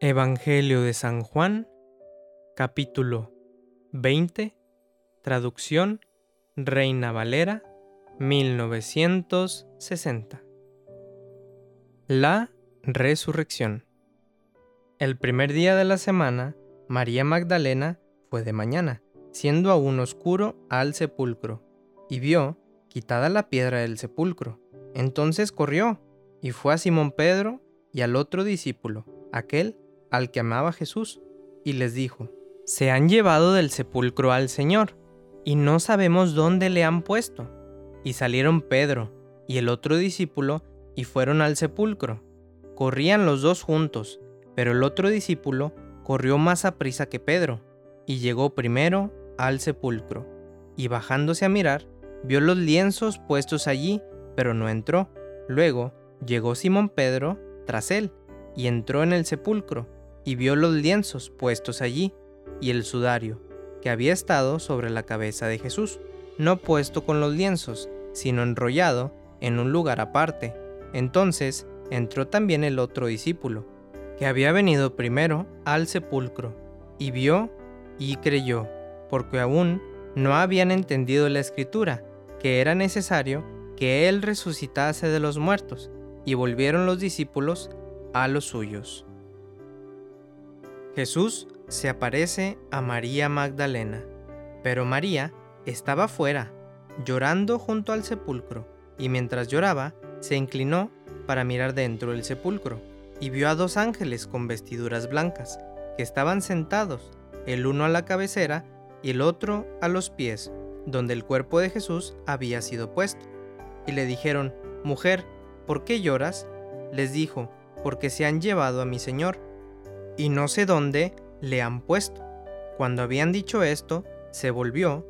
Evangelio de San Juan, capítulo 20, traducción Reina Valera, 1960. La resurrección. El primer día de la semana, María Magdalena fue de mañana, siendo aún oscuro, al sepulcro, y vio quitada la piedra del sepulcro. Entonces corrió y fue a Simón Pedro y al otro discípulo, aquel al que amaba Jesús, y les dijo, Se han llevado del sepulcro al Señor, y no sabemos dónde le han puesto. Y salieron Pedro y el otro discípulo y fueron al sepulcro. Corrían los dos juntos, pero el otro discípulo corrió más a prisa que Pedro, y llegó primero al sepulcro. Y bajándose a mirar, vio los lienzos puestos allí, pero no entró. Luego llegó Simón Pedro tras él, y entró en el sepulcro y vio los lienzos puestos allí y el sudario, que había estado sobre la cabeza de Jesús, no puesto con los lienzos, sino enrollado en un lugar aparte. Entonces entró también el otro discípulo, que había venido primero al sepulcro, y vio y creyó, porque aún no habían entendido la escritura, que era necesario que él resucitase de los muertos, y volvieron los discípulos a los suyos. Jesús se aparece a María Magdalena, pero María estaba fuera, llorando junto al sepulcro, y mientras lloraba, se inclinó para mirar dentro del sepulcro, y vio a dos ángeles con vestiduras blancas, que estaban sentados, el uno a la cabecera y el otro a los pies, donde el cuerpo de Jesús había sido puesto. Y le dijeron, Mujer, ¿por qué lloras? Les dijo, porque se han llevado a mi Señor y no sé dónde le han puesto. Cuando habían dicho esto, se volvió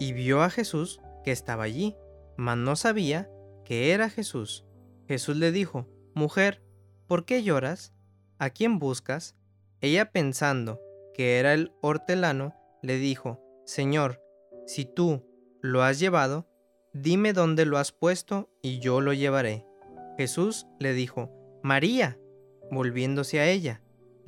y vio a Jesús que estaba allí, mas no sabía que era Jesús. Jesús le dijo, Mujer, ¿por qué lloras? ¿A quién buscas? Ella pensando que era el hortelano, le dijo, Señor, si tú lo has llevado, dime dónde lo has puesto y yo lo llevaré. Jesús le dijo, María, volviéndose a ella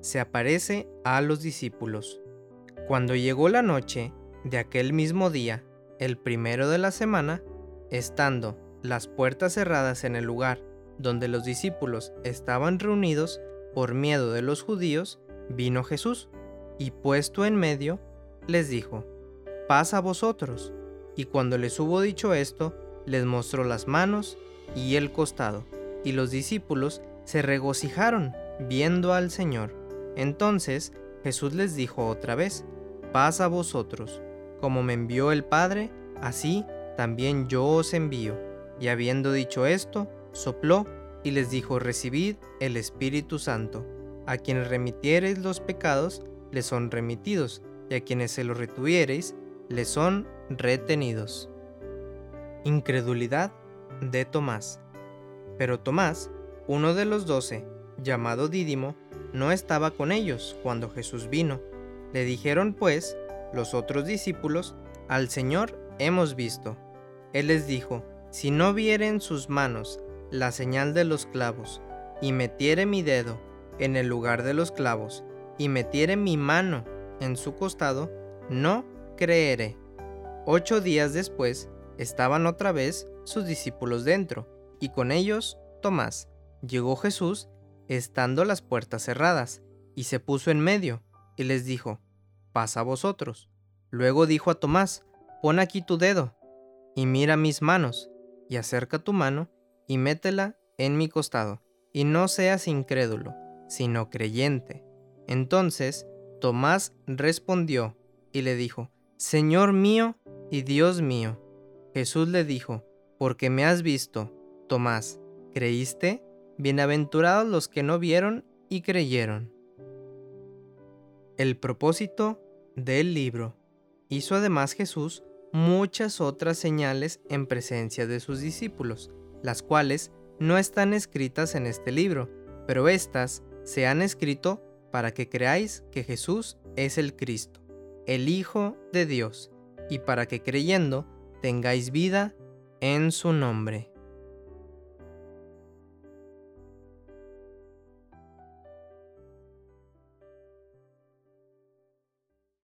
se aparece a los discípulos. Cuando llegó la noche de aquel mismo día, el primero de la semana, estando las puertas cerradas en el lugar donde los discípulos estaban reunidos por miedo de los judíos, vino Jesús, y puesto en medio, les dijo, Paz a vosotros. Y cuando les hubo dicho esto, les mostró las manos y el costado, y los discípulos se regocijaron viendo al Señor. Entonces Jesús les dijo otra vez, paz a vosotros, como me envió el Padre, así también yo os envío. Y habiendo dicho esto, sopló y les dijo, recibid el Espíritu Santo. A quienes remitiereis los pecados, les son remitidos, y a quienes se los retuviereis, les son retenidos. Incredulidad de Tomás. Pero Tomás, uno de los doce, llamado Dídimo, no estaba con ellos cuando Jesús vino. Le dijeron pues los otros discípulos, al Señor hemos visto. Él les dijo, si no vieren sus manos la señal de los clavos, y metiere mi dedo en el lugar de los clavos, y metiere mi mano en su costado, no creeré. Ocho días después estaban otra vez sus discípulos dentro, y con ellos Tomás. Llegó Jesús estando las puertas cerradas, y se puso en medio, y les dijo, Pasa vosotros. Luego dijo a Tomás, Pon aquí tu dedo, y mira mis manos, y acerca tu mano, y métela en mi costado, y no seas incrédulo, sino creyente. Entonces Tomás respondió, y le dijo, Señor mío y Dios mío. Jesús le dijo, Porque me has visto, Tomás, ¿creíste? Bienaventurados los que no vieron y creyeron. El propósito del libro. Hizo además Jesús muchas otras señales en presencia de sus discípulos, las cuales no están escritas en este libro, pero éstas se han escrito para que creáis que Jesús es el Cristo, el Hijo de Dios, y para que creyendo tengáis vida en su nombre.